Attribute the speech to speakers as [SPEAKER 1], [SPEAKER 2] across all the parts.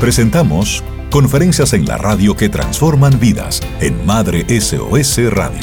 [SPEAKER 1] Presentamos Conferencias en la radio que transforman vidas en Madre SOS Radio.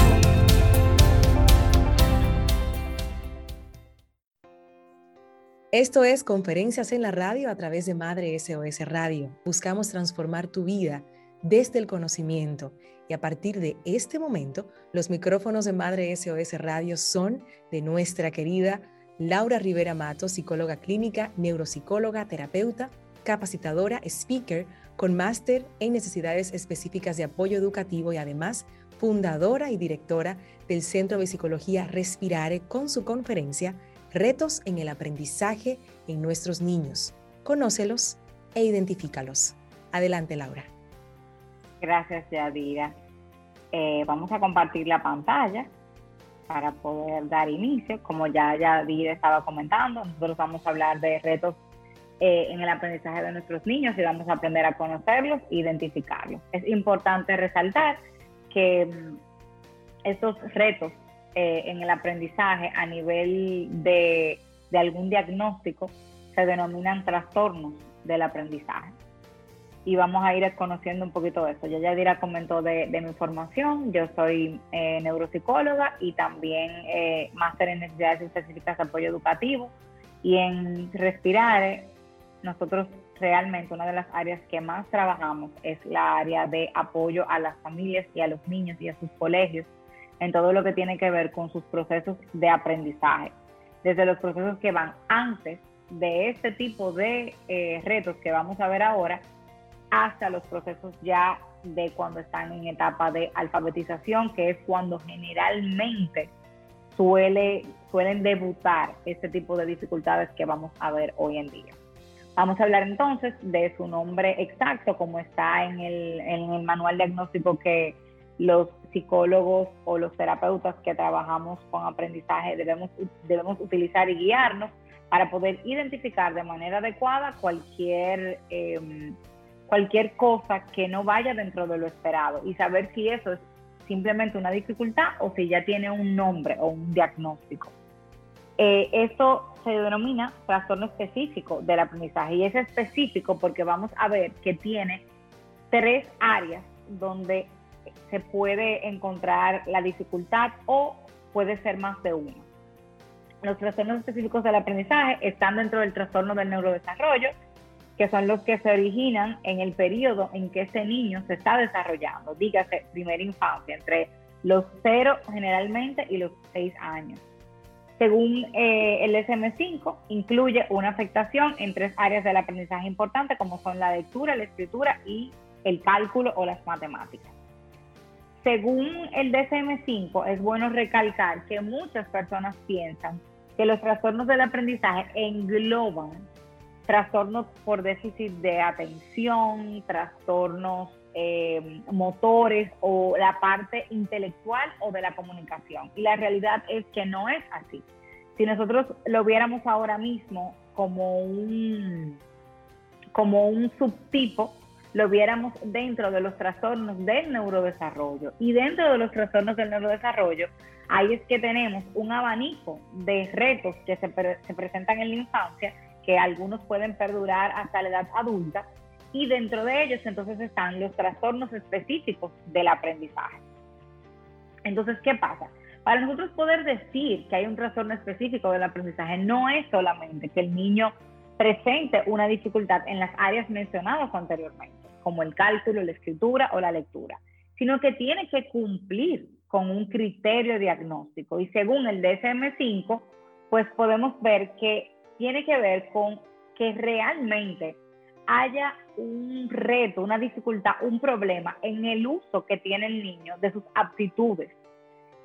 [SPEAKER 2] Esto es Conferencias en la radio a través de Madre SOS Radio. Buscamos transformar tu vida desde el conocimiento y a partir de este momento los micrófonos de Madre SOS Radio son de nuestra querida Laura Rivera Mato, psicóloga clínica, neuropsicóloga, terapeuta, capacitadora, speaker, con máster en necesidades específicas de apoyo educativo y además fundadora y directora del Centro de Psicología Respirare con su conferencia Retos en el aprendizaje en nuestros niños. Conócelos e identifícalos. Adelante, Laura.
[SPEAKER 3] Gracias, Yadira. Eh, vamos a compartir la pantalla para poder dar inicio. Como ya Yadira estaba comentando, nosotros vamos a hablar de retos eh, en el aprendizaje de nuestros niños y vamos a aprender a conocerlos e identificarlos. Es importante resaltar que mm, estos retos eh, en el aprendizaje a nivel de, de algún diagnóstico se denominan trastornos del aprendizaje y vamos a ir conociendo un poquito de eso. Ya Yadira comentó de, de mi formación, yo soy eh, neuropsicóloga y también eh, máster en necesidades específicas de apoyo educativo y en Respirar nosotros realmente una de las áreas que más trabajamos es la área de apoyo a las familias y a los niños y a sus colegios en todo lo que tiene que ver con sus procesos de aprendizaje, desde los procesos que van antes de este tipo de eh, retos que vamos a ver ahora, hasta los procesos ya de cuando están en etapa de alfabetización, que es cuando generalmente suele, suelen debutar este tipo de dificultades que vamos a ver hoy en día. Vamos a hablar entonces de su nombre exacto, como está en el, en el manual diagnóstico que los psicólogos o los terapeutas que trabajamos con aprendizaje debemos, debemos utilizar y guiarnos para poder identificar de manera adecuada cualquier, em, cualquier cosa que no vaya dentro de lo esperado y saber si eso es simplemente una dificultad o si ya tiene un nombre o un diagnóstico. Eh, esto se denomina trastorno específico del aprendizaje y es específico porque vamos a ver que tiene tres áreas donde se puede encontrar la dificultad o puede ser más de uno. Los trastornos específicos del aprendizaje están dentro del trastorno del neurodesarrollo, que son los que se originan en el periodo en que ese niño se está desarrollando, dígase primera infancia, entre los cero generalmente y los seis años. Según eh, el SM5, incluye una afectación en tres áreas del aprendizaje importantes, como son la lectura, la escritura y el cálculo o las matemáticas. Según el DSM5, es bueno recalcar que muchas personas piensan que los trastornos del aprendizaje engloban trastornos por déficit de atención, trastornos eh, motores o la parte intelectual o de la comunicación. Y la realidad es que no es así. Si nosotros lo viéramos ahora mismo como un, como un subtipo, lo viéramos dentro de los trastornos del neurodesarrollo. Y dentro de los trastornos del neurodesarrollo, ahí es que tenemos un abanico de retos que se, se presentan en la infancia, que algunos pueden perdurar hasta la edad adulta, y dentro de ellos entonces están los trastornos específicos del aprendizaje. Entonces, ¿qué pasa? Para nosotros poder decir que hay un trastorno específico del aprendizaje, no es solamente que el niño presente una dificultad en las áreas mencionadas anteriormente, como el cálculo, la escritura o la lectura, sino que tiene que cumplir con un criterio diagnóstico. Y según el DSM5, pues podemos ver que tiene que ver con que realmente haya un reto, una dificultad, un problema en el uso que tiene el niño de sus aptitudes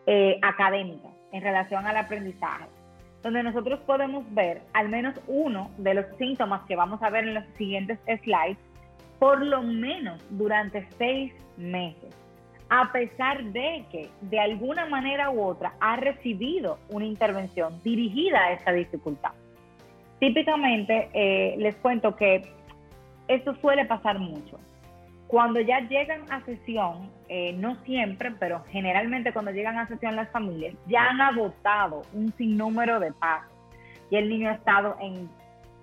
[SPEAKER 3] eh, académicas en relación al aprendizaje, donde nosotros podemos ver al menos uno de los síntomas que vamos a ver en los siguientes slides, por lo menos durante seis meses, a pesar de que de alguna manera u otra ha recibido una intervención dirigida a esa dificultad. Típicamente eh, les cuento que esto suele pasar mucho. Cuando ya llegan a sesión, eh, no siempre, pero generalmente cuando llegan a sesión las familias, ya han agotado un sinnúmero de pasos y el niño ha estado en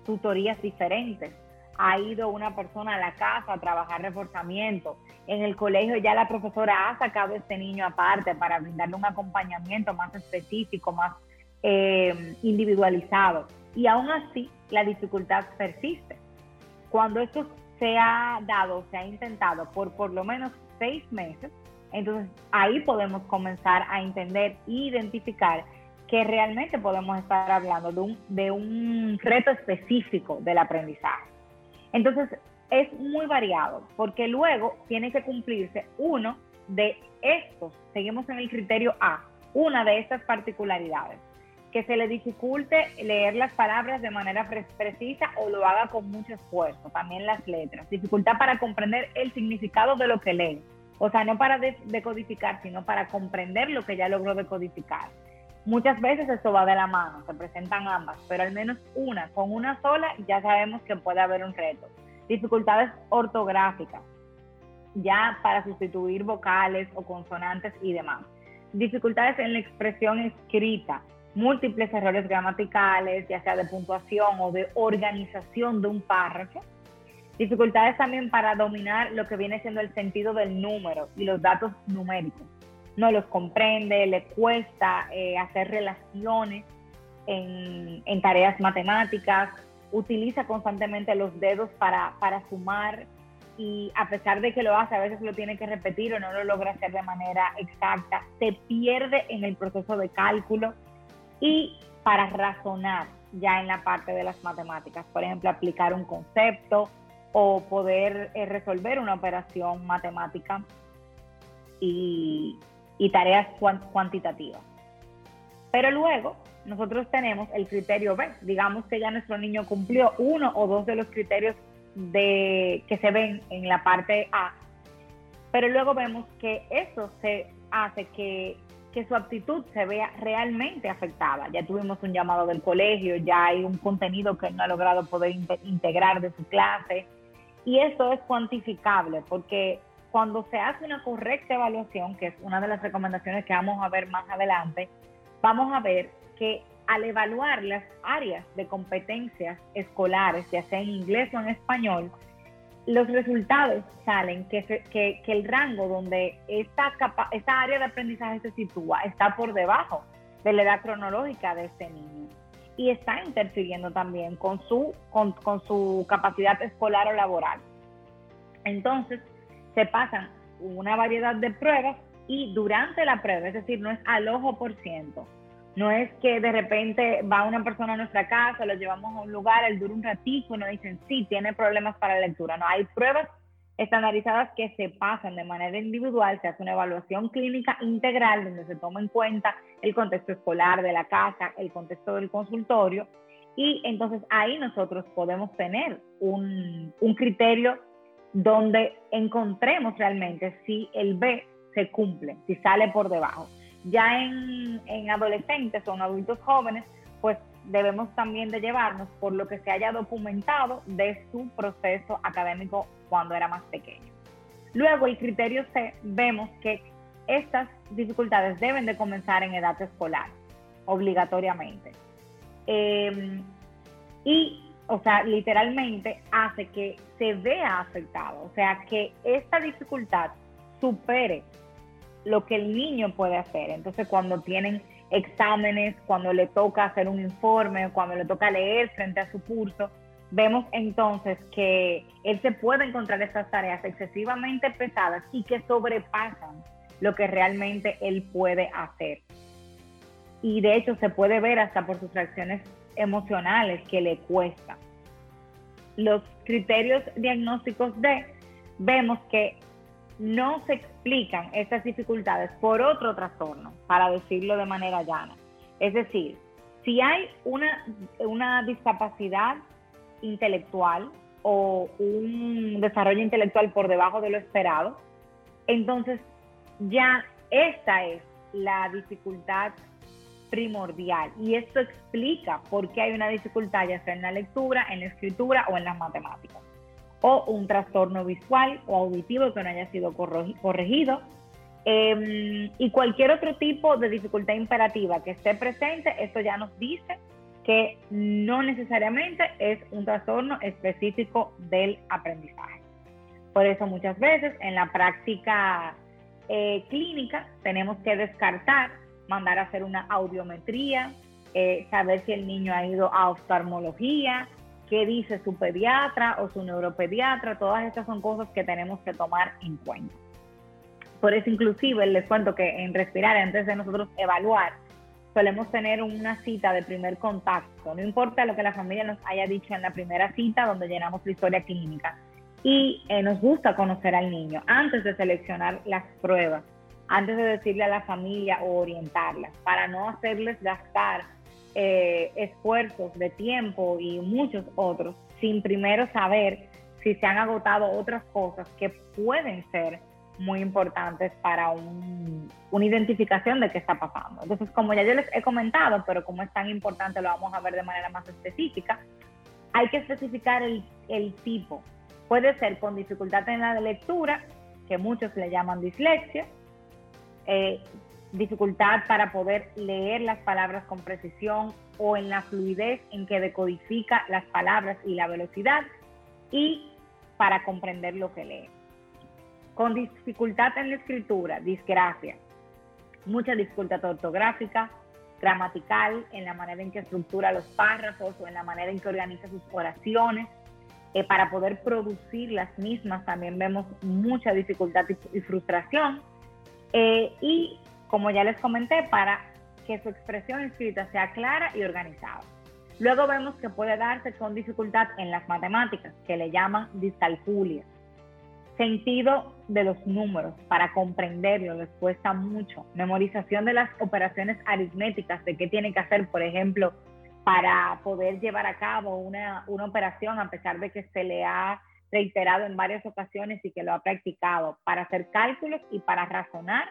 [SPEAKER 3] tutorías diferentes, ha ido una persona a la casa a trabajar reforzamiento. En el colegio ya la profesora ha sacado a este niño aparte para brindarle un acompañamiento más específico, más eh, individualizado. Y aún así, la dificultad persiste. Cuando esto se ha dado, se ha intentado por por lo menos seis meses, entonces ahí podemos comenzar a entender e identificar que realmente podemos estar hablando de un, de un reto específico del aprendizaje. Entonces, es muy variado, porque luego tiene que cumplirse uno de estos, seguimos en el criterio A, una de estas particularidades, que se le dificulte leer las palabras de manera precisa o lo haga con mucho esfuerzo, también las letras, dificultad para comprender el significado de lo que lee, o sea, no para decodificar, sino para comprender lo que ya logró decodificar. Muchas veces esto va de la mano, se presentan ambas, pero al menos una, con una sola ya sabemos que puede haber un reto. Dificultades ortográficas, ya para sustituir vocales o consonantes y demás. Dificultades en la expresión escrita, múltiples errores gramaticales, ya sea de puntuación o de organización de un párrafo. Dificultades también para dominar lo que viene siendo el sentido del número y los datos numéricos no los comprende, le cuesta eh, hacer relaciones en, tareas matemáticas, utiliza constantemente los dedos para, para sumar y a pesar de que lo hace, a veces lo tiene que repetir o no lo logra hacer de manera exacta, se pierde en el proceso de cálculo y para razonar ya en la parte de las matemáticas, por ejemplo, aplicar un concepto o poder eh, resolver una operación matemática y, y tareas cuantitativas. Pero luego nosotros tenemos el criterio B. Digamos que ya nuestro niño cumplió uno o dos de los criterios de, que se ven en la parte A, pero luego vemos que eso se hace que, que su aptitud se vea realmente afectada. Ya tuvimos un llamado del colegio, ya hay un contenido que no ha logrado poder integrar de su clase, y eso es cuantificable porque cuando se hace una correcta evaluación, que es una de las recomendaciones que vamos a ver más adelante, vamos a ver que al evaluar las áreas de competencias escolares, ya sea en inglés o en español, los resultados salen que, que, el rango donde esta, capa, esta área de aprendizaje se sitúa está por debajo de la edad cronológica de este niño y está interfiriendo también con su, con, con su capacidad escolar o laboral. Entonces, se pasan una variedad de pruebas y durante la prueba, es decir, no es al ojo por ciento. No es que de repente va una persona a nuestra casa, lo llevamos a un lugar, él dura un ratito y nos dicen, sí, tiene problemas para la lectura. No, hay pruebas estandarizadas que se pasan de manera individual, se hace una evaluación clínica integral donde se toma en cuenta el contexto escolar de la casa, el contexto del consultorio y entonces ahí nosotros podemos tener un, un criterio donde encontremos realmente si el B se cumple, si sale por debajo. Ya en, en adolescentes o en adultos jóvenes, pues debemos también de llevarnos por lo que se haya documentado de su proceso académico cuando era más pequeño. Luego, el criterio C, vemos que estas dificultades deben de comenzar en edad escolar, obligatoriamente. Eh, y o sea, literalmente hace que se vea afectado, o sea, que esta dificultad supere lo que el niño puede hacer. Entonces, cuando tienen exámenes, cuando le toca hacer un informe, cuando le toca leer frente a su curso, vemos entonces que él se puede encontrar estas tareas excesivamente pesadas y que sobrepasan lo que realmente él puede hacer. Y de hecho se puede ver hasta por sus reacciones emocionales que le cuesta. Los criterios diagnósticos de, vemos que no se explican estas dificultades por otro trastorno, para decirlo de manera llana. Es decir, si hay una, una discapacidad intelectual o un desarrollo intelectual por debajo de lo esperado, entonces ya esta es la dificultad primordial y esto explica por qué hay una dificultad ya sea en la lectura, en la escritura o en las matemáticas. O un trastorno visual o auditivo que no haya sido corregido. Em, y cualquier otro tipo de dificultad imperativa que esté presente, esto ya nos dice que no necesariamente es un trastorno específico del aprendizaje. Por eso muchas veces en la práctica eh, clínica tenemos que descartar, mandar a hacer una audiometría, eh, saber si el niño ha ido a oftalmología, qué dice su pediatra o su neuropediatra, todas estas son cosas que tenemos que tomar en cuenta. Por eso inclusive les cuento que en respirar, antes de nosotros evaluar, solemos tener una cita de primer contacto, no importa lo que la familia nos haya dicho en la primera cita donde llenamos la historia clínica. Y eh, nos gusta conocer al niño antes de seleccionar las pruebas, antes de decirle a la familia o orientarlas, para no hacerles gastar eh, esfuerzos de tiempo y muchos otros, sin primero saber si se han agotado otras cosas que pueden ser muy importantes para una identificación de qué está pasando. Entonces, como ya yo les he comentado, pero como es tan importante, lo vamos a ver de manera más específica, hay que especificar el, el tipo. Puede ser con dificultad en la lectura, que muchos le llaman dislexia, eh, dificultad para poder leer las palabras con precisión o en la fluidez en que decodifica las palabras y la velocidad y para comprender lo que lee con dificultad en la escritura, disgracia, mucha dificultad ortográfica, gramatical, en la manera en que estructura los párrafos o en la manera en que organiza sus oraciones. Eh, para poder producir las mismas también vemos mucha dificultad y, frustración. Eh, y como ya les comenté, para que su expresión escrita sea clara y organizada. Luego vemos que puede darse con dificultad en las matemáticas, que le llaman discalculia sentido de los números para comprenderlo les cuesta mucho. Memorización de las operaciones aritméticas, de qué tiene que hacer, por ejemplo, para poder llevar a cabo una, una operación a pesar de que se le ha reiterado en varias ocasiones y que lo ha practicado, para hacer cálculos y para razonar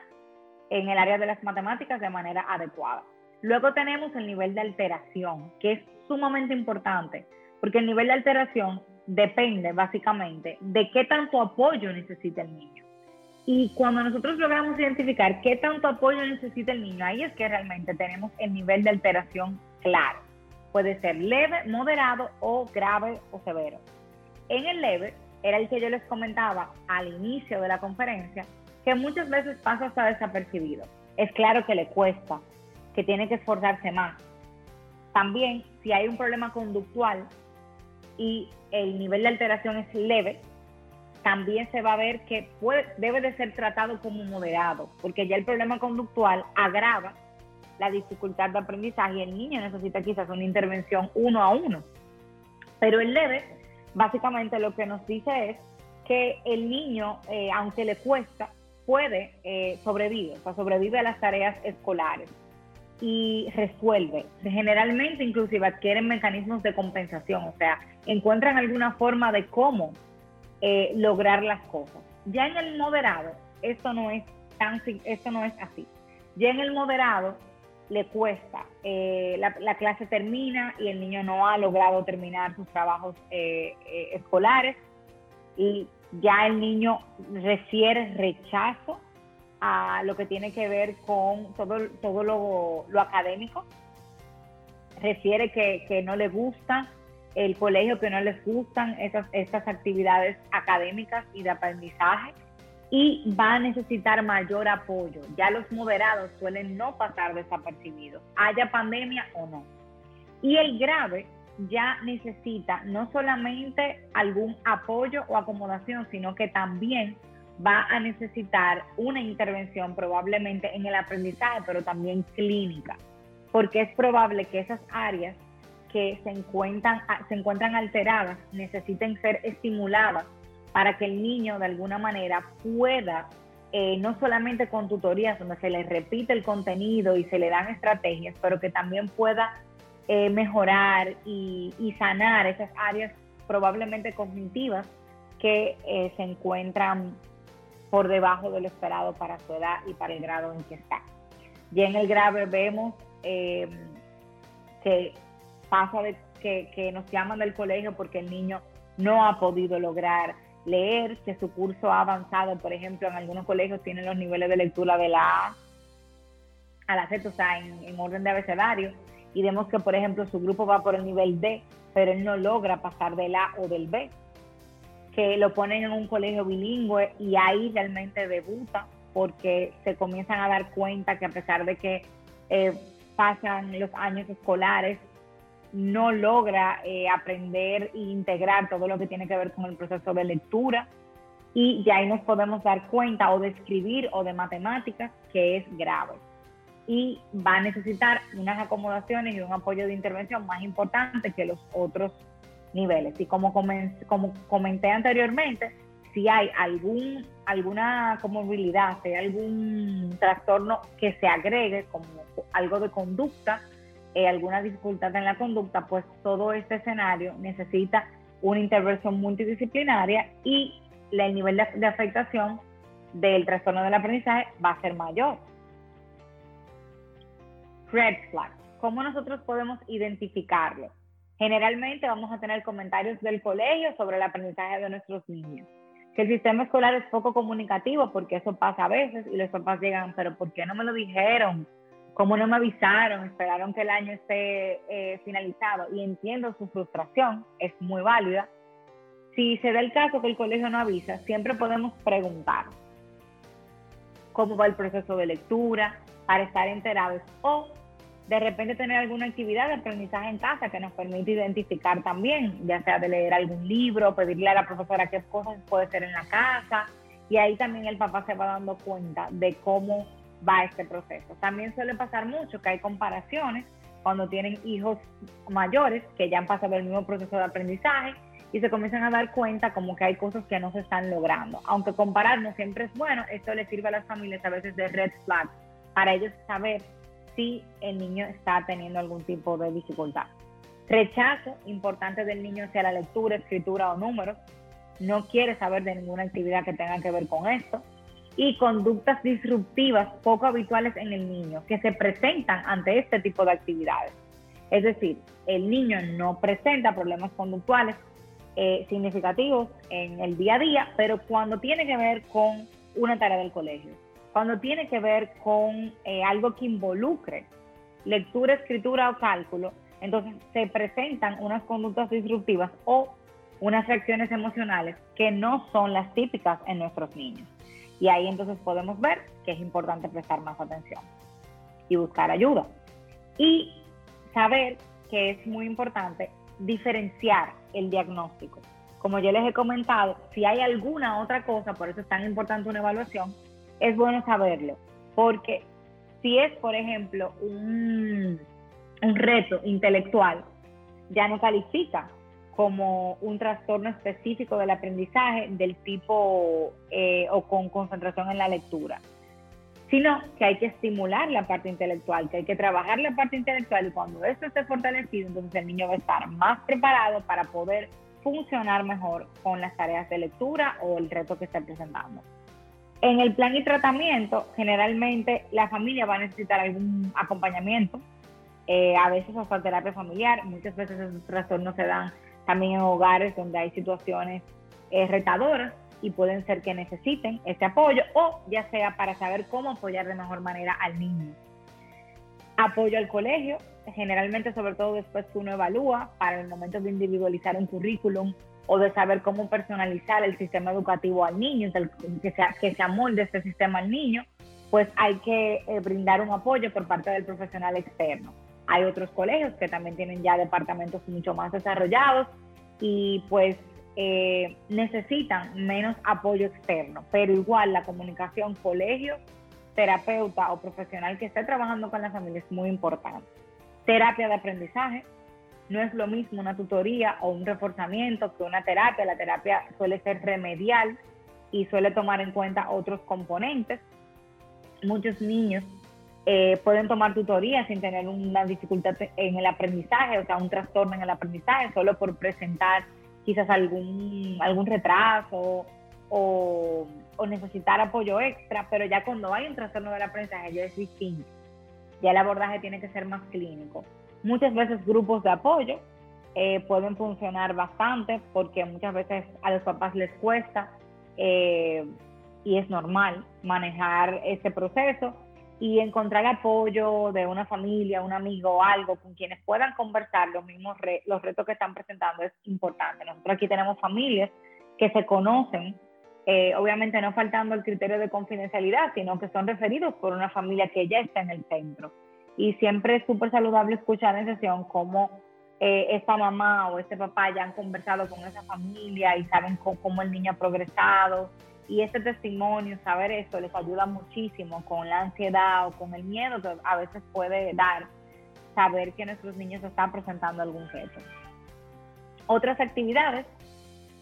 [SPEAKER 3] en el área de las matemáticas de manera adecuada. Luego tenemos el nivel de alteración, que es sumamente importante, porque el nivel de alteración depende básicamente de qué tanto apoyo necesita el niño. Y cuando nosotros logramos identificar qué tanto apoyo necesita el niño, ahí es que realmente tenemos el nivel de alteración claro. Puede ser leve, moderado o grave o severo. En el leve era el que yo les comentaba al inicio de la conferencia, que muchas veces pasa hasta desapercibido. Es claro que le cuesta, que tiene que esforzarse más. También, si hay un problema conductual, y el nivel de alteración es leve, también se va a ver que puede, debe de ser tratado como moderado, porque ya el problema conductual agrava la dificultad de aprendizaje y el niño necesita quizás una intervención uno a uno. Pero el leve, básicamente lo que nos dice es que el niño, eh, aunque le cuesta, puede eh, sobrevivir, o sea, sobrevive a las tareas escolares y resuelve. Generalmente inclusive adquieren mecanismos de compensación, o sea, encuentran alguna forma de cómo eh, lograr las cosas. Ya en el moderado, esto no es tan, esto no es así. Ya en el moderado le cuesta, eh, la, clase termina y el niño no ha logrado terminar sus trabajos eh, escolares y ya el niño refiere rechazo a lo que tiene que ver con todo, todo lo, académico. Refiere que, que, no le gusta el colegio, que no les gustan esas, estas actividades académicas y de aprendizaje y va a necesitar mayor apoyo. Ya los moderados suelen no pasar desapercibidos, haya pandemia o no. Y el grave ya necesita no solamente algún apoyo o acomodación, sino que también va a necesitar una intervención probablemente en el aprendizaje, pero también clínica, porque es probable que esas áreas que se encuentran, se alteradas necesiten ser estimuladas para que el niño de alguna manera pueda, eh, no solamente con tutorías donde se le repite el contenido y se le dan estrategias, pero que también pueda eh, mejorar y, sanar esas áreas probablemente cognitivas que eh, se encuentran por debajo de lo esperado para su edad y para el grado en que está. Y en el grave vemos eh, que pasa de que, nos llaman del colegio porque el niño no ha podido lograr leer, que su curso ha avanzado, por ejemplo, en algunos colegios tienen los niveles de lectura de la A a la Z, o sea, en, orden de abecedario, y vemos que, por ejemplo, su grupo va por el nivel D, pero él no logra pasar del A o del B, que lo ponen en un colegio bilingüe y ahí realmente debuta porque se comienzan a dar cuenta que a pesar de que eh, pasan los años escolares, no logra eh, aprender e integrar todo lo que tiene que ver con el proceso de lectura. Y ya ahí nos podemos dar cuenta o de escribir o de matemáticas que es grave y va a necesitar unas acomodaciones y un apoyo de intervención más importante que los otros niveles. Y como, como comenté anteriormente, si hay algún, alguna comorbilidad, si hay algún trastorno que se agregue como algo de conducta, eh, alguna dificultad en la conducta, pues todo este escenario necesita una intervención multidisciplinaria y el nivel de, afectación del trastorno del aprendizaje va a ser mayor. Red flag. ¿Cómo nosotros podemos identificarlo? Generalmente vamos a tener comentarios del colegio sobre el aprendizaje de nuestros niños. Que el sistema escolar es poco comunicativo, porque eso pasa a veces y los papás llegan, pero ¿por qué no me lo dijeron? ¿Cómo no me avisaron? Esperaron que el año esté eh, finalizado. Y entiendo su frustración, es muy válida. Si se da el caso que el colegio no avisa, siempre podemos preguntar cómo va el proceso de lectura para estar enterados o de repente tener alguna actividad de aprendizaje en casa que nos permite identificar también, ya sea de leer algún libro, pedirle a la profesora qué cosas puede ser en la casa, y ahí también el papá se va dando cuenta de cómo va este proceso. También suele pasar mucho que hay comparaciones cuando tienen hijos mayores que ya han pasado el mismo proceso de aprendizaje y se comienzan a dar cuenta como que hay cosas que no se están logrando. Aunque comparar no siempre es bueno, esto le sirve a las familias a veces de red flag para ellos saber si el niño está teniendo algún tipo de dificultad. Rechazo importante del niño hacia la lectura, escritura o números. No quiere saber de ninguna actividad que tenga que ver con esto. Y conductas disruptivas poco habituales en el niño que se presentan ante este tipo de actividades. Es decir, el niño no presenta problemas conductuales eh, significativos en el día a día, pero cuando tiene que ver con una tarea del colegio, cuando tiene que ver con eh, algo que involucre lectura, escritura o cálculo, entonces se presentan unas conductas disruptivas o unas reacciones emocionales que no son las típicas en nuestros niños. Y ahí entonces podemos ver que es importante prestar más atención y buscar ayuda. Y saber que es muy importante diferenciar el diagnóstico. Como yo les he comentado, si hay alguna otra cosa, por eso es tan importante una evaluación, es bueno saberlo, porque si es, por ejemplo, un, reto intelectual, ya no califica como un trastorno específico del aprendizaje del tipo eh, o con concentración en la lectura, sino que hay que estimular la parte intelectual, que hay que trabajar la parte intelectual y cuando esto esté fortalecido, entonces el niño va a estar más preparado para poder funcionar mejor con las tareas de lectura o el reto que esté presentando. En el plan y tratamiento, generalmente la familia va a necesitar algún acompañamiento, eh, a veces hasta terapia familiar, muchas veces esos trastornos se dan también en hogares donde hay situaciones eh, retadoras y pueden ser que necesiten ese apoyo o ya sea para saber cómo apoyar de mejor manera al niño. Apoyo al colegio, generalmente sobre todo después que uno evalúa para el momento de individualizar un currículum o de saber cómo personalizar el sistema educativo al niño, que, se, que se amolde este sistema al niño, pues hay que eh, brindar un apoyo por parte del profesional externo. Hay otros colegios que también tienen ya departamentos mucho más desarrollados y pues eh, necesitan menos apoyo externo, pero igual la comunicación colegio, terapeuta o profesional que esté trabajando con la familia es muy importante. Terapia de aprendizaje, no es lo mismo una tutoría o un reforzamiento que una terapia. La terapia suele ser remedial y suele tomar en cuenta otros componentes. Muchos niños eh, pueden tomar tutoría sin tener una dificultad en el aprendizaje, o sea, un trastorno en el aprendizaje, solo por presentar quizás algún, algún retraso o, necesitar apoyo extra, pero ya cuando hay un trastorno del aprendizaje ya es distinto. Ya el abordaje tiene que ser más clínico. Muchas veces grupos de apoyo eh, pueden funcionar bastante porque muchas veces a los papás les cuesta eh, y es normal manejar ese proceso. y encontrar apoyo de una familia, un amigo o algo con quienes puedan conversar los mismos los retos que están presentando es importante. Nosotros aquí tenemos familias que se conocen, eh, obviamente no faltando el criterio de confidencialidad, sino que son referidos por una familia que ya está en el centro. Y siempre es súper saludable escuchar en sesión cómo eh, esta mamá o este papá ya han conversado con esa familia y saben cómo el niño ha progresado, y ese testimonio, saber esto, les ayuda muchísimo con la ansiedad o con el miedo que a veces puede dar saber que nuestros niños están presentando algún reto. Otras actividades,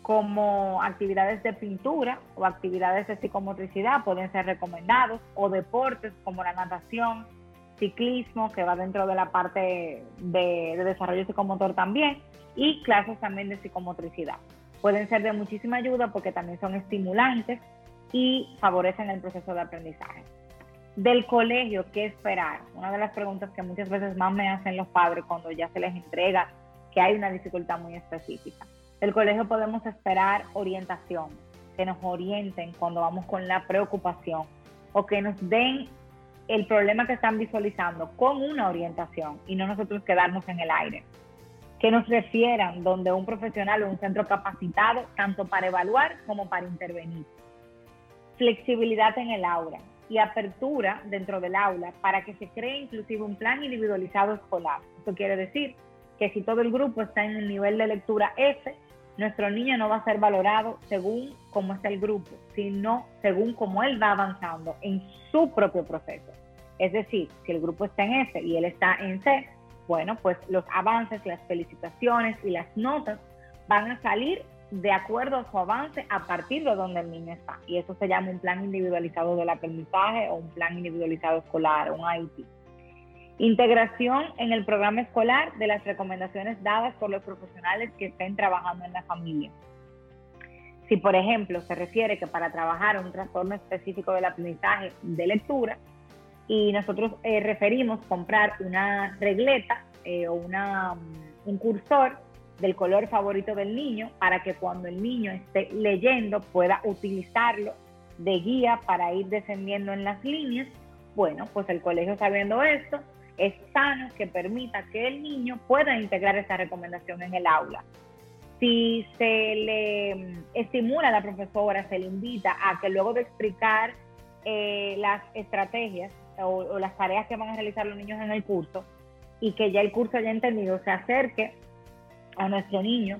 [SPEAKER 3] como actividades de pintura o actividades de psicomotricidad, pueden ser recomendados, o deportes como la natación, ciclismo, que va dentro de la parte de, de desarrollo psicomotor también, y clases también de psicomotricidad pueden ser de muchísima ayuda porque también son estimulantes y favorecen el proceso de aprendizaje. Del colegio, ¿qué esperar? Una de las preguntas que muchas veces más me hacen los padres cuando ya se les entrega que hay una dificultad muy específica. Del colegio podemos esperar orientación, que nos orienten cuando vamos con la preocupación o que nos den el problema que están visualizando con una orientación y no nosotros quedarnos en el aire que nos refieran donde un profesional o un centro capacitado, tanto para evaluar como para intervenir. Flexibilidad en el aula y apertura dentro del aula para que se cree inclusive un plan individualizado escolar. Esto quiere decir que si todo el grupo está en el nivel de lectura F, nuestro niño no va a ser valorado según cómo está el grupo, sino según cómo él va avanzando en su propio proceso. Es decir, si el grupo está en F y él está en C, bueno, pues los avances, las felicitaciones y las notas van a salir de acuerdo a su avance a partir de donde el niño está. Y eso se llama un plan individualizado del aprendizaje o un plan individualizado escolar, un IEP. Integración en el programa escolar de las recomendaciones dadas por los profesionales que estén trabajando en la familia. Si, por ejemplo, se refiere que para trabajar un trastorno específico del aprendizaje de lectura, y nosotros eh, referimos comprar una regleta eh, o una, mm, un cursor del color favorito del niño para que cuando el niño esté leyendo pueda utilizarlo de guía para ir descendiendo en las líneas. Bueno, pues el colegio sabiendo esto es sano que permita que el niño pueda integrar esa recomendación en el aula. Si se le mm, estimula a la profesora, se le invita a que luego de explicar eh, las estrategias o, las tareas que van a realizar los niños en el curso y que ya el curso haya entendido, se acerque a nuestro niño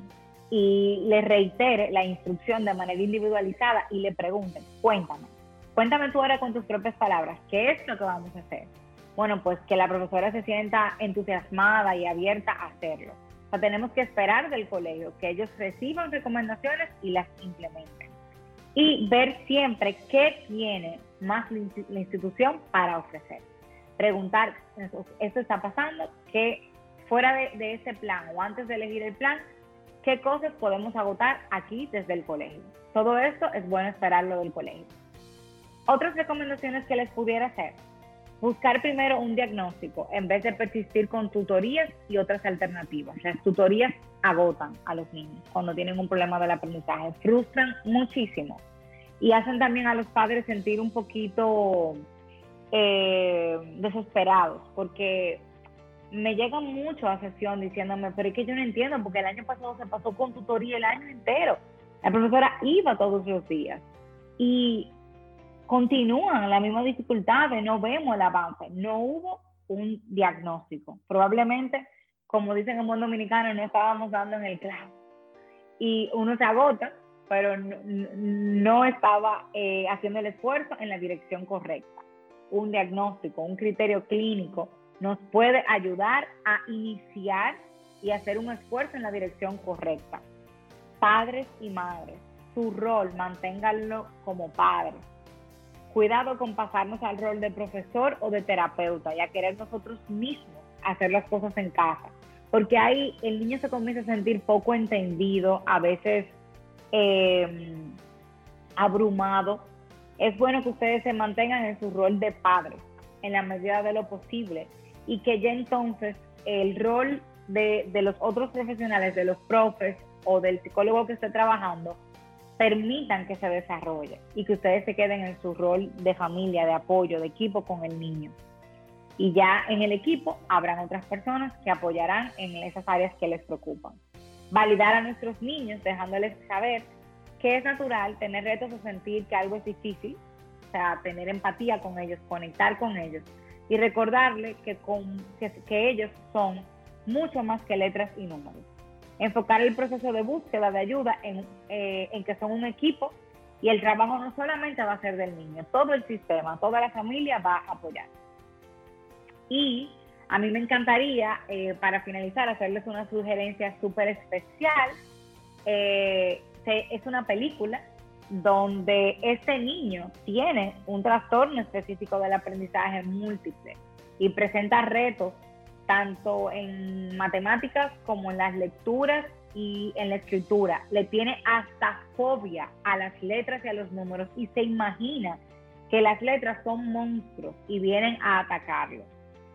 [SPEAKER 3] y le reitere la instrucción de manera individualizada y le pregunten, cuéntame, cuéntame tú ahora con tus propias palabras, ¿qué es lo que vamos a hacer? Bueno, pues que la profesora se sienta entusiasmada y abierta a hacerlo. O sea, tenemos que esperar del colegio que ellos reciban recomendaciones y las implementen. Y ver siempre qué tiene más la institución para ofrecer. Preguntar, esto está pasando, que fuera de, ese plan o antes de elegir el plan, qué cosas podemos agotar aquí desde el colegio. Todo esto es bueno esperarlo del colegio. Otras recomendaciones que les pudiera hacer, buscar primero un diagnóstico en vez de persistir con tutorías y otras alternativas. Las tutorías agotan a los niños cuando tienen un problema del aprendizaje, frustran muchísimo y hacen también a los padres sentir un poquito eh, desesperados, porque me llegan mucho a sesión diciéndome, pero es que yo no entiendo, porque el año pasado se pasó con tutoría el año entero. La profesora iba todos los días y continúan la misma dificultad no vemos el avance, no hubo un diagnóstico. Probablemente, como dicen en buen dominicano, no estábamos dando en el clavo. Y uno se agota pero no, estaba eh, haciendo el esfuerzo en la dirección correcta. Un diagnóstico, un criterio clínico nos puede ayudar a iniciar y hacer un esfuerzo en la dirección correcta. Padres y madres, su rol, manténganlo como padres. Cuidado con pasarnos al rol de profesor o de terapeuta y a querer nosotros mismos hacer las cosas en casa. Porque ahí el niño se comienza a sentir poco entendido, a veces Em, abrumado, es bueno que ustedes se mantengan en su rol de padre en la medida de lo posible y que ya entonces el rol de, los otros profesionales, de los profes o del psicólogo que esté trabajando, permitan que se desarrolle y que ustedes se queden en su rol de familia, de apoyo, de equipo con el niño. Y ya en el equipo habrán otras personas que apoyarán en esas áreas que les preocupan. Validar a nuestros niños dejándoles saber que es natural tener retos o sentir que algo es difícil, o sea, tener empatía con ellos, conectar con ellos y recordarles que, que ellos son mucho más que letras y números enfocar el proceso de búsqueda de ayuda eh, en, que son un equipo y el trabajo no solamente va a ser del niño, todo el sistema, toda la familia va a apoyar. Y a mí me encantaría, eh, para finalizar, hacerles una sugerencia súper especial. Eh, es una película donde este niño tiene un trastorno específico del aprendizaje múltiple y presenta retos tanto en matemáticas como en las lecturas y en la escritura. Le tiene hasta fobia a las letras y a los números y se imagina que las letras son monstruos y vienen a atacarlo.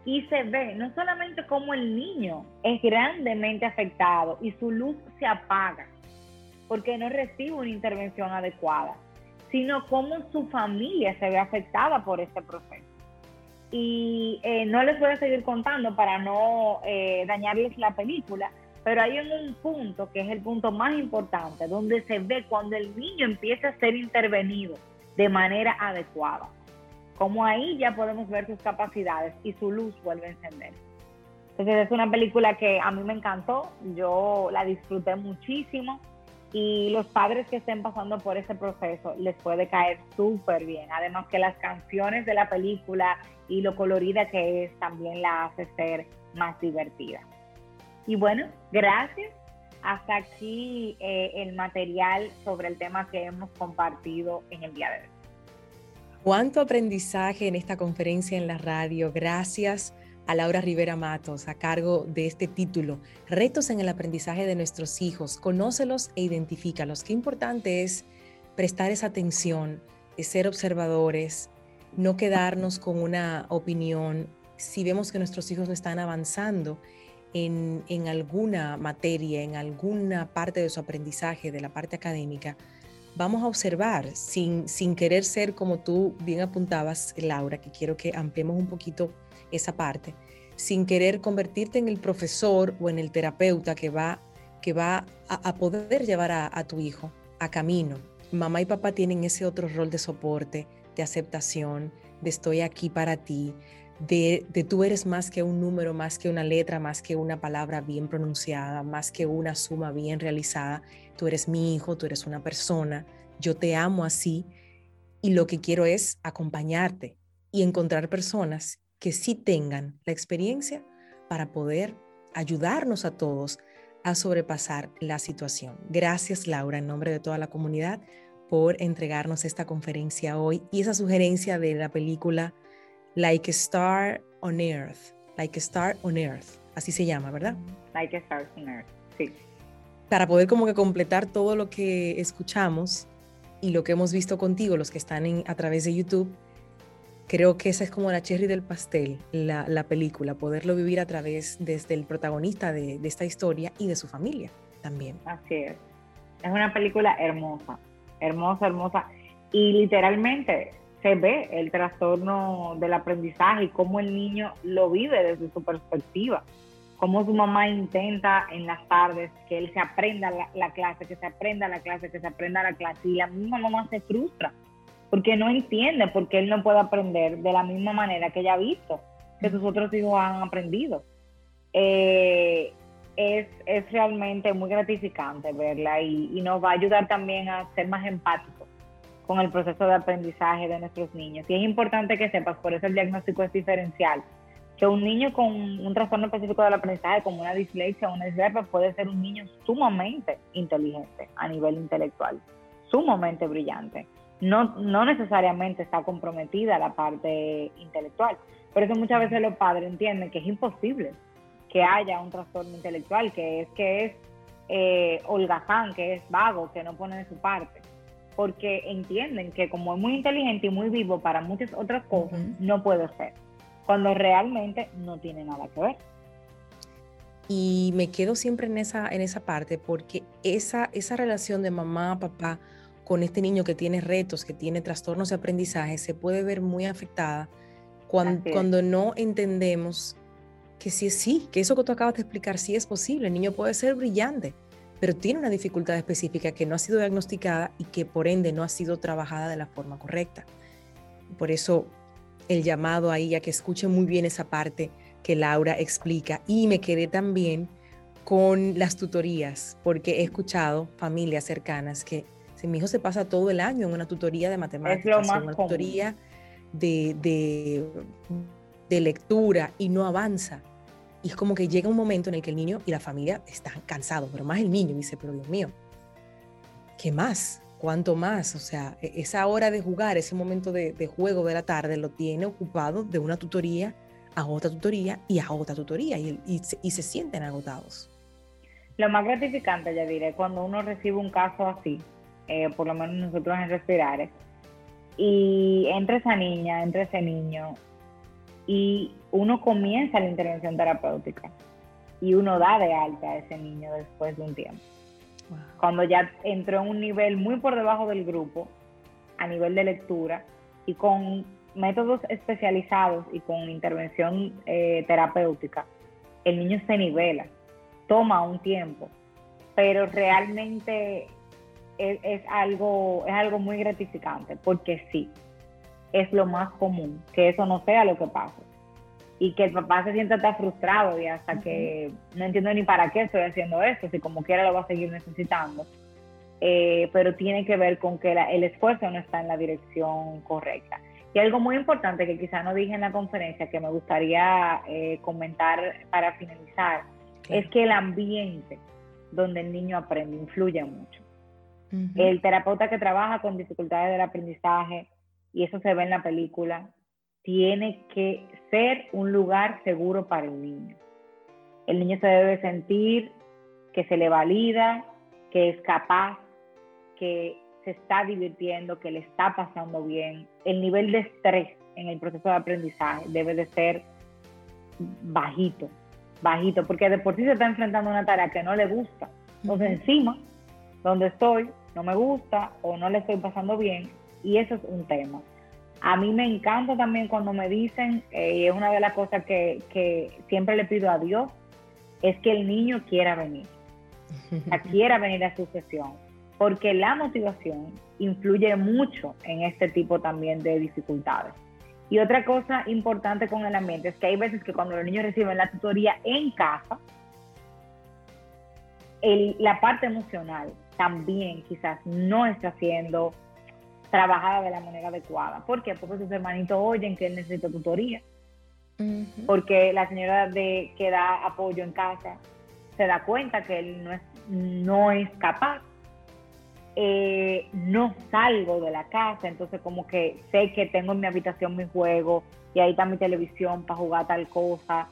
[SPEAKER 3] Y se ve no solamente como el niño es grandemente afectado y su luz se apaga porque no recibe una intervención adecuada, sino como su familia se ve afectada por este proceso y eh, no les voy a seguir contando para no eh, dañarles la película, pero hay un punto que es el punto más importante, donde se ve cuando el niño empieza a ser intervenido de manera adecuada. Como ahí ya podemos ver sus capacidades y su luz vuelve a encender. Entonces es una película que a mí me encantó, yo la disfruté muchísimo y los padres que estén pasando por ese proceso les puede caer súper bien. Además que las canciones de la película y lo colorida que es también la hace ser más divertida. Y bueno, gracias. Hasta aquí eh, el material sobre el tema que hemos compartido en el día de hoy.
[SPEAKER 2] Cuánto aprendizaje en esta conferencia en la radio. Gracias a Laura Rivera Matos a cargo de este título, Retos en el aprendizaje de nuestros hijos. Conócelos e identifícalos. Qué importante es prestar esa atención, ser observadores, no quedarnos con una opinión. Si vemos que nuestros hijos no están avanzando en, en alguna materia, en alguna parte de su aprendizaje, de la parte académica, vamos a observar sin, sin querer ser como tú bien apuntabas, Laura, que quiero que ampliemos un poquito esa parte, sin querer convertirte en el profesor o en el terapeuta que va, que va a, poder llevar a, tu hijo a camino. Mamá y papá tienen ese otro rol de soporte, de aceptación, de estoy aquí para ti, de, de, tú eres más que un número, más que una letra, más que una palabra bien pronunciada, más que una suma bien realizada. Tú eres mi hijo, tú eres una persona, yo te amo así y lo que quiero es acompañarte y encontrar personas que sí tengan la experiencia para poder ayudarnos a todos a sobrepasar la situación. Gracias Laura, en nombre de toda la comunidad, por entregarnos esta conferencia hoy y esa sugerencia de la película Like a Star on Earth. Like a Star on Earth. Así se llama, ¿verdad?
[SPEAKER 3] Like a Star on Earth, sí.
[SPEAKER 2] Para poder como que completar todo lo que escuchamos y lo que hemos visto contigo, los que están en, a través de YouTube, creo que esa es como la cherry del pastel, la, película, poderlo vivir a través desde el protagonista de, esta historia y de su familia también.
[SPEAKER 3] Así es. Es una película hermosa, hermosa, hermosa. Y literalmente se ve el trastorno del aprendizaje y cómo el niño lo vive desde su perspectiva. Cómo su mamá intenta en las tardes que él se aprenda la, la clase, que se aprenda la clase, que se aprenda la clase. Y la misma mamá se frustra porque no entiende por qué él no puede aprender de la misma manera que ella ha visto que sus otros hijos han aprendido. Eh, es, es, realmente muy gratificante verla y, y, nos va a ayudar también a ser más empáticos con el proceso de aprendizaje de nuestros niños. Y es importante que sepas, por eso el diagnóstico es diferencial, que un niño con un trastorno específico del aprendizaje, como una dislexia o una disgrafia, puede ser un niño sumamente inteligente a nivel intelectual, sumamente brillante no, no necesariamente está comprometida la parte intelectual. Por eso muchas veces los padres entienden que es imposible que haya un trastorno intelectual, que es que es eh, holgazán, que es vago, que no pone de su parte. Porque entienden que como es muy inteligente y muy vivo para muchas otras cosas, no puede ser. Cuando realmente no tiene nada que ver.
[SPEAKER 2] Y me quedo siempre en esa, en esa parte porque esa, esa relación de mamá, papá, con este niño que tiene retos, que tiene trastornos de aprendizaje, se puede ver muy afectada cuando, cuando no entendemos que sí es sí, que eso que tú acabas de explicar sí es posible. El niño puede ser brillante, pero tiene una dificultad específica que no ha sido diagnosticada y que por ende no ha sido trabajada de la forma correcta. Por eso el llamado ahí a que escuche muy bien esa parte que Laura explica y me quedé también con las tutorías, porque he escuchado familias cercanas que si mi hijo se pasa todo el año en una tutoría de matemáticas, en una tutoría de, de, de lectura y no avanza, y es como que llega un momento en el que el niño y la familia están cansados, pero más el niño dice, pero Dios mío, ¿qué más? ¿Cuánto más? O sea, e-, esa hora de jugar, ese momento de, juego de la tarde lo tiene ocupado de una tutoría a otra tutoría y a otra tutoría y, y, se, sienten agotados.
[SPEAKER 3] Lo más gratificante, ya diré, cuando uno recibe un caso así, eh, por lo menos nosotros en Respirares, y entre esa niña, entre ese niño, y uno comienza la intervención terapéutica y uno da de alta a ese niño después de un tiempo. Cuando ya entró en un nivel muy por debajo del grupo, a nivel de lectura, y con métodos especializados y con intervención eh, terapéutica, el niño se nivela, toma un tiempo, pero realmente es, es, algo, es algo muy gratificante, porque sí, es lo más común, que eso no sea lo que pase. Y que el papá se sienta tan frustrado y hasta que no entiendo ni para qué estoy haciendo esto, si como quiera lo va a seguir necesitando. Eh, pero tiene que ver con que el esfuerzo no está en la dirección correcta. Y algo muy importante que quizá no dije en la conferencia que me gustaría eh, comentar para finalizar, es que el ambiente donde el niño aprende influye mucho. El terapeuta que trabaja con dificultades del aprendizaje, y eso se ve en la película, tiene que ser un lugar seguro para el niño. El niño se debe sentir que se le valida, que es capaz, que se está divirtiendo, que le está pasando bien. El nivel de estrés en el proceso de aprendizaje debe de ser bajito, bajito, porque de por sí se está enfrentando a una tarea que no le gusta. Entonces encima, donde estoy, no me gusta o no le estoy pasando bien, y eso es un tema. A mí me encanta también cuando me dicen, eh, y es una de las cosas que, siempre le pido a Dios, es que el niño quiera venir, quiera venir a su sesión, porque la motivación influye mucho en este tipo también de dificultades. Y otra cosa importante con el ambiente es que hay veces que cuando los niños reciben la tutoría en casa, la parte emocional también quizás no está siendo trabajada de la manera adecuada. ¿Por qué? Porque sus hermanitos oyen que él necesita tutoría. Porque la señora de, que da apoyo en casa se da cuenta que él no es, no es capaz. Eh, no salgo de la casa, entonces como que sé que tengo en mi habitación mi juego y ahí está mi televisión para jugar tal cosa,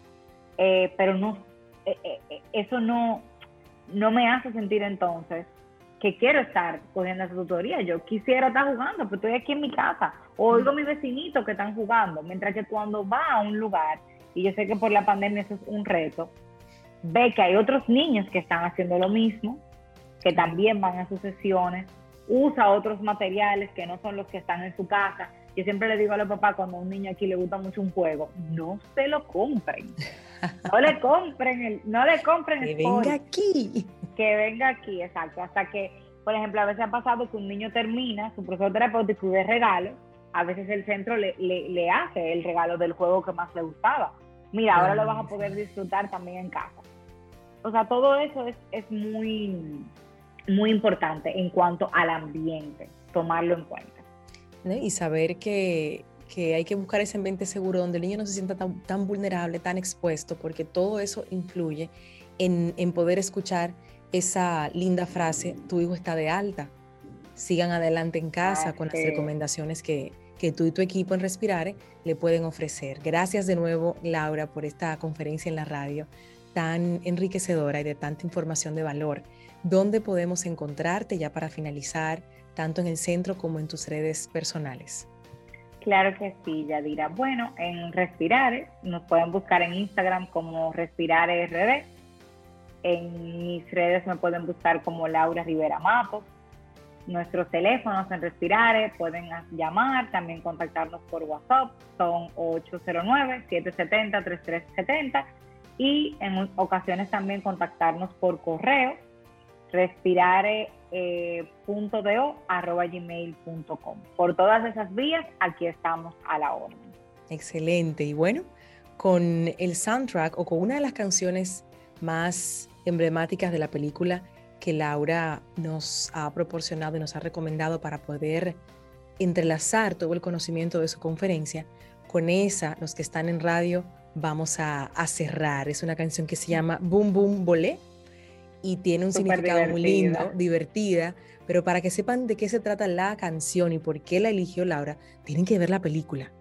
[SPEAKER 3] eh, pero no, eh, eso no, no me hace sentir entonces que quiero estar cogiendo esa tutoría. Yo quisiera estar jugando, pero estoy aquí en mi casa. O oigo a mis vecinitos que están jugando. Mientras que cuando va a un lugar, y yo sé que por la pandemia eso es un reto, ve que hay otros niños que están haciendo lo mismo, que también van a sus sesiones, usa otros materiales que no son los que están en su casa. Yo siempre le digo a los papás cuando a un niño aquí le gusta mucho un juego, no se lo compren. No le compren el, no le compren
[SPEAKER 2] el venga aquí.
[SPEAKER 3] Que venga aquí, exacto. Hasta que, por ejemplo, a veces ha pasado que un niño termina su proceso terapéutico y de regalo, a veces el centro le, le, hace el regalo del juego que más le gustaba. Mira, ahora lo vas a poder disfrutar también en casa. O sea, todo eso es, es muy, muy importante en cuanto al ambiente, tomarlo en cuenta.
[SPEAKER 2] Y saber que que hay que buscar ese ambiente seguro donde el niño no se sienta tan, vulnerable, tan expuesto, porque todo eso influye en, poder escuchar esa linda frase, tu hijo está de alta. Sigan adelante en casa con las recomendaciones que, que tú y tu equipo en Respirare le pueden ofrecer. Gracias de nuevo, Laura, por esta conferencia en la radio tan enriquecedora y de tanta información de valor. ¿Dónde podemos encontrarte ya para finalizar, tanto en el centro como en tus redes personales?
[SPEAKER 3] Claro que sí, Yadira. Bueno, en Respirares nos pueden buscar en Instagram como Respirares En mis redes me pueden buscar como Laura Rivera Matos. nuestros teléfonos en Respirare, pueden llamar, también contactarnos por WhatsApp, son 809-770-3370 y en ocasiones también contactarnos por correo respirare.do.gmail.com. Por todas esas vías, aquí estamos a la orden.
[SPEAKER 2] Excelente. Y bueno, con el soundtrack o con una de las canciones más emblemáticas de la película que Laura nos ha proporcionado y nos ha recomendado para poder entrelazar todo el conocimiento de su conferencia, con esa, los que están en radio, vamos a, cerrar. Es una canción que se llama Boom Boom Bolé y tiene un significado muy lindo, divertida, pero para que sepan de qué se trata la canción y por qué la eligió Laura, tienen que ver la película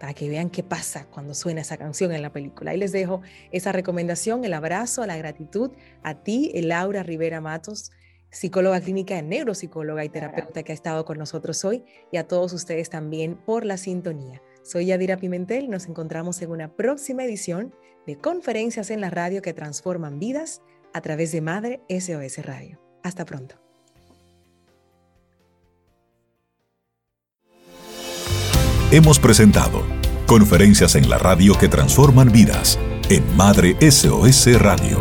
[SPEAKER 2] para que vean qué pasa cuando suena esa canción en la película. Ahí les dejo esa recomendación, el abrazo, la gratitud a ti, Laura Rivera Matos, psicóloga clínica, neuropsicóloga y terapeuta que ha estado con nosotros hoy, y a todos ustedes también por la sintonía. Soy Yadira Pimentel nos encontramos en una próxima edición de Conferencias en la Radio que transforman vidas a través de Madre SOS Radio. Hasta pronto.
[SPEAKER 1] hemos presentado. Conferencias en la radio que transforman vidas. En Madre SOS Radio.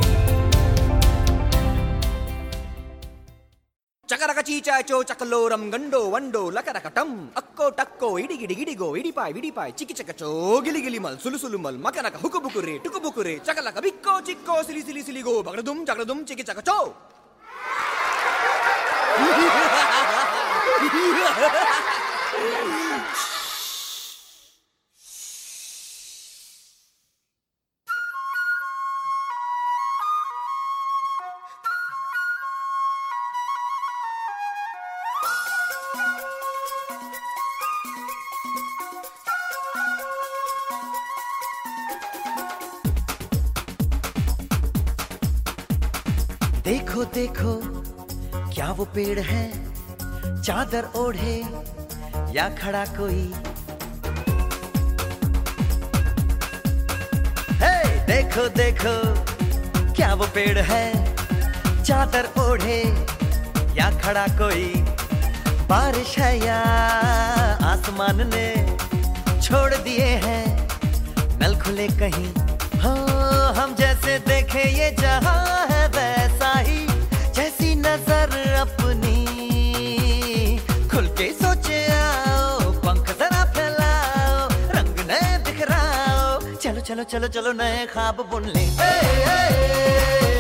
[SPEAKER 4] पेड़ है, चादर ओढ़े, या खड़ा कोई। हे देखो देखो, क्या वो पेड़ है, चादर ओढ़े, या खड़ा कोई। बारिश है या आसमान ने छोड़ दिए हैं, नल खुले कहीं। हाँ हम जैसे देखे ये जहाँ है। चलो चलो चलो नए खाब बुन ले। ए, ए, ए, ए, ए, ए, ए, ए,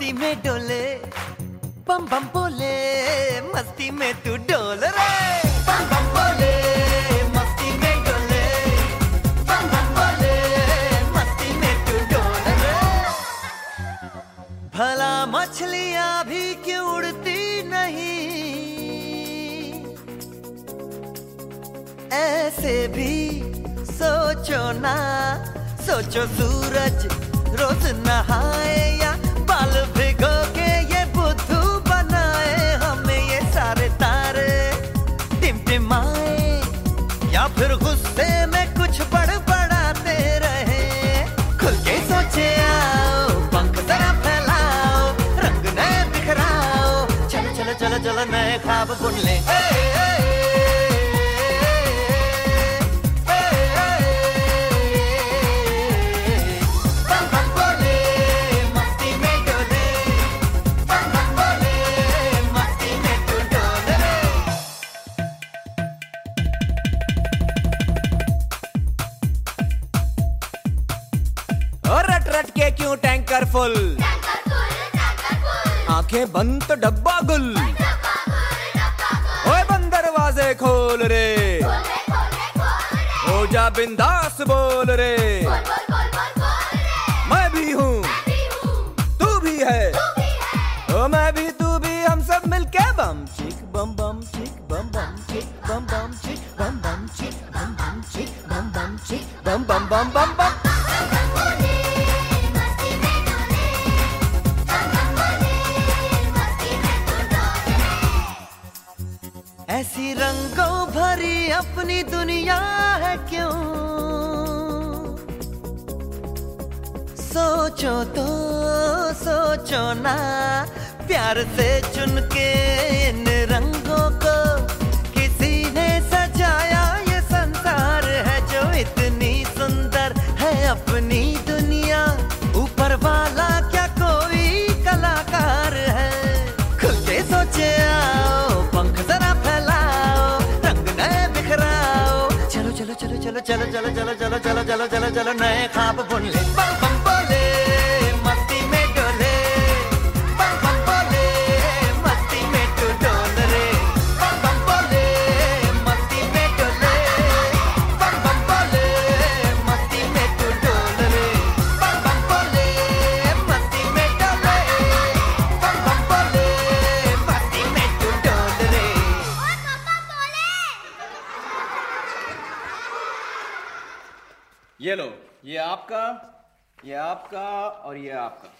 [SPEAKER 4] मस्ती में डोले, बम बम बोले, मस्ती में तू डोल रे। बम बम बोले, मस्ती में डोले, बम बम बोले, मस्ती में तू डोल रे। भला मछलियाँ भी क्यों उड़ती नहीं? ऐसे भी सोचो ना, सोचो सूरज रोज नहाए या तू डोल रे
[SPEAKER 5] और रट रट के क्यों टैंकर फुल आँखें बंद तो डब्बा बिंदास बोल रे। मैं भी हूँ। तू भी है। ओ मैं भी तू भी हम सब मिलके बम चिक बम
[SPEAKER 4] बम चिक बम बम चिक बम बम चिक बम बम चिक बम बम चिक बम बम चिक बम बम बम बम बम। ऐसी रंगों भरी अपनी दुनिया है क्यों? सोचो तो सोचो ना, प्यार से चुन के इन रंगों को किसी ने सजाया। ये संसार है जो इतनी सुंदर है अपनी। चलो चलो चलो चलो चलो चलो चलो नए खाप बुन ले बम बम बोले
[SPEAKER 5] आपका और ये आपका।